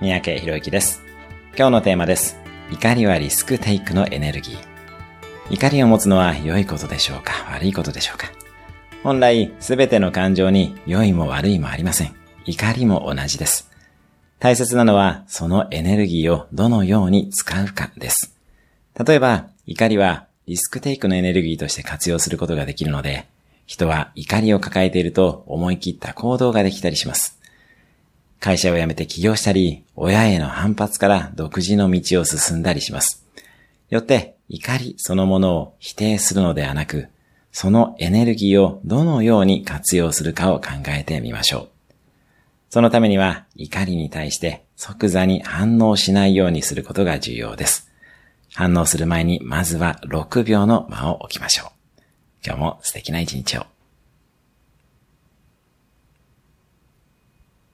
三宅博之です。今日のテーマです。怒りはリスクテイクのエネルギー。怒りを持つのは良いことでしょうか？悪いことでしょうか？本来、すべての感情に良いも悪いもありません。怒りも同じです。大切なのは、そのエネルギーをどのように使うかです。例えば、怒りはリスクテイクのエネルギーとして活用することができるので、人は怒りを抱えていると思い切った行動ができたりします。会社を辞めて起業したり、親への反発から独自の道を進んだりします。よって、怒りそのものを否定するのではなく、そのエネルギーをどのように活用するかを考えてみましょう。そのためには、怒りに対して即座に反応しないようにすることが重要です。反応する前に、まずは6秒の間を置きましょう。今日も素敵な一日を。